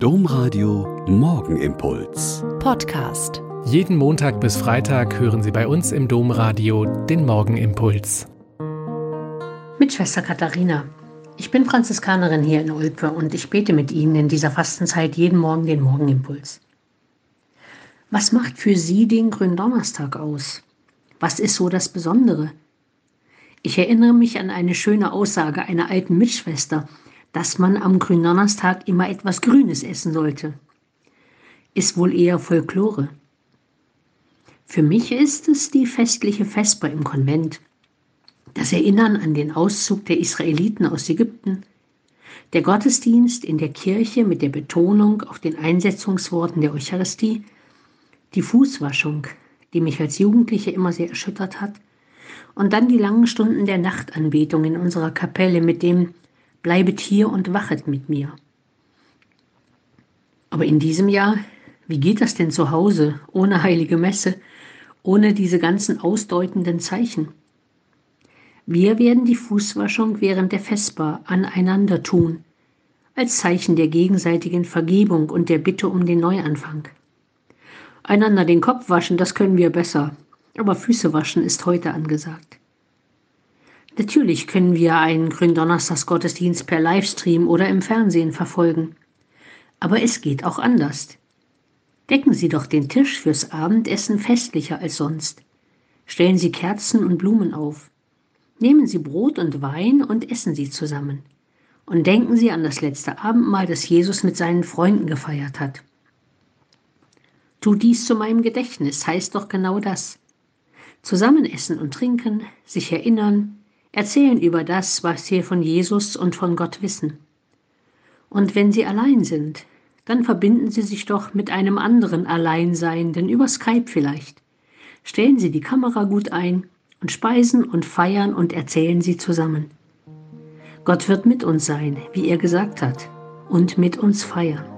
Domradio Morgenimpuls. Podcast. Jeden Montag bis Freitag hören Sie bei uns im Domradio den Morgenimpuls. Mit Schwester Katharina. Ich bin Franziskanerin hier in Ulpe und ich bete mit Ihnen in dieser Fastenzeit jeden Morgen den Morgenimpuls. Was macht für Sie den Gründonnerstag aus? Was ist so das Besondere? Ich erinnere mich an eine schöne Aussage einer alten Mitschwester, dass man am Gründonnerstag immer etwas Grünes essen sollte. Ist wohl eher Folklore. Für mich ist es die festliche Vesper im Konvent, das Erinnern an den Auszug der Israeliten aus Ägypten, der Gottesdienst in der Kirche mit der Betonung auf den Einsetzungsworten der Eucharistie, die Fußwaschung, die mich als Jugendliche immer sehr erschüttert hat, und dann die langen Stunden der Nachtanbetung in unserer Kapelle mit dem bleibet hier und wachet mit mir. Aber in diesem Jahr, wie geht das denn zu Hause, ohne heilige Messe, ohne diese ganzen ausdeutenden Zeichen? Wir werden die Fußwaschung während der Vesper aneinander tun, als Zeichen der gegenseitigen Vergebung und der Bitte um den Neuanfang. Einander den Kopf waschen, das können wir besser, aber Füße waschen ist heute angesagt. Natürlich können wir einen Gründonnerstagsgottesdienst per Livestream oder im Fernsehen verfolgen. Aber es geht auch anders. Decken Sie doch den Tisch fürs Abendessen festlicher als sonst. Stellen Sie Kerzen und Blumen auf. Nehmen Sie Brot und Wein und essen Sie zusammen. Und denken Sie an das letzte Abendmahl, das Jesus mit seinen Freunden gefeiert hat. Tu dies zu meinem Gedächtnis heißt doch genau das. Zusammen essen und trinken, sich erinnern, erzählen über das, was wir von Jesus und von Gott wissen. Und wenn Sie allein sind, dann verbinden Sie sich doch mit einem anderen Alleinseienden über Skype vielleicht. Stellen Sie die Kamera gut ein und speisen und feiern und erzählen Sie zusammen. Gott wird mit uns sein, wie er gesagt hat, und mit uns feiern.